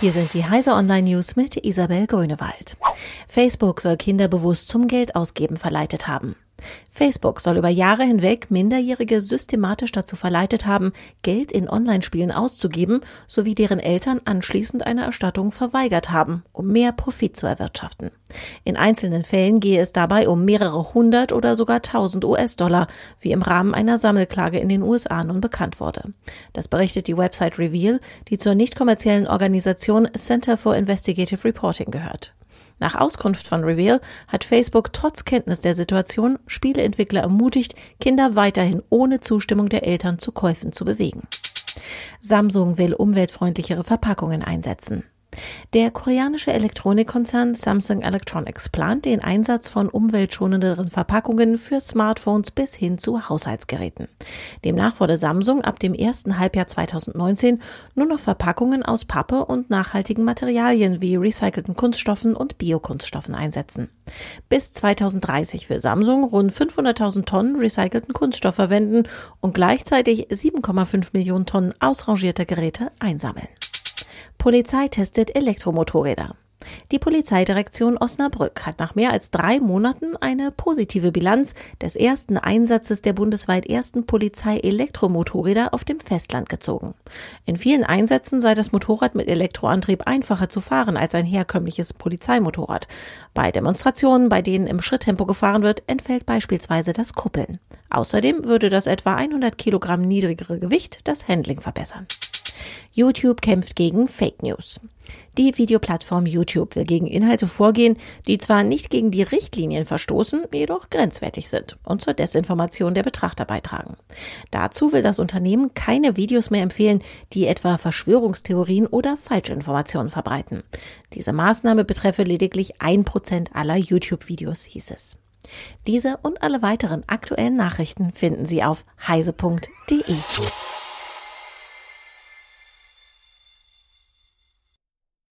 Hier sind die Heise Online News mit Isabel Grünewald. Facebook soll Kinder bewusst zum Geldausgeben verleitet haben. Facebook soll über Jahre hinweg Minderjährige systematisch dazu verleitet haben, Geld in Online-Spielen auszugeben, sowie deren Eltern anschließend eine Erstattung verweigert haben, um mehr Profit zu erwirtschaften. In einzelnen Fällen gehe es dabei um mehrere hundert oder sogar tausend US-Dollar, wie im Rahmen einer Sammelklage in den USA nun bekannt wurde. Das berichtet die Website Reveal, die zur nicht kommerziellen Organisation Center for Investigative Reporting gehört. Nach Auskunft von Reveal hat Facebook trotz Kenntnis der Situation Spieleentwickler ermutigt, Kinder weiterhin ohne Zustimmung der Eltern zu Käufen zu bewegen. Samsung will umweltfreundlichere Verpackungen einsetzen. Der koreanische Elektronikkonzern Samsung Electronics plant den Einsatz von umweltschonenderen Verpackungen für Smartphones bis hin zu Haushaltsgeräten. Demnach wurde Samsung ab dem ersten Halbjahr 2019 nur noch Verpackungen aus Pappe und nachhaltigen Materialien wie recycelten Kunststoffen und Biokunststoffen einsetzen. Bis 2030 will Samsung rund 500.000 Tonnen recycelten Kunststoff verwenden und gleichzeitig 7,5 Millionen Tonnen ausrangierter Geräte einsammeln. Polizei testet Elektromotorräder. Die Polizeidirektion Osnabrück hat nach mehr als drei Monaten eine positive Bilanz des ersten Einsatzes der bundesweit ersten Polizei-Elektromotorräder auf dem Festland gezogen. In vielen Einsätzen sei das Motorrad mit Elektroantrieb einfacher zu fahren als ein herkömmliches Polizeimotorrad. Bei Demonstrationen, bei denen im Schritttempo gefahren wird, entfällt beispielsweise das Kuppeln. Außerdem würde das etwa 100 Kilogramm niedrigere Gewicht das Handling verbessern. YouTube kämpft gegen Fake News. Die Videoplattform YouTube will gegen Inhalte vorgehen, die zwar nicht gegen die Richtlinien verstoßen, jedoch grenzwertig sind und zur Desinformation der Betrachter beitragen. Dazu will das Unternehmen keine Videos mehr empfehlen, die etwa Verschwörungstheorien oder Falschinformationen verbreiten. Diese Maßnahme betreffe lediglich ein Prozent aller YouTube-Videos, hieß es. Diese und alle weiteren aktuellen Nachrichten finden Sie auf heise.de.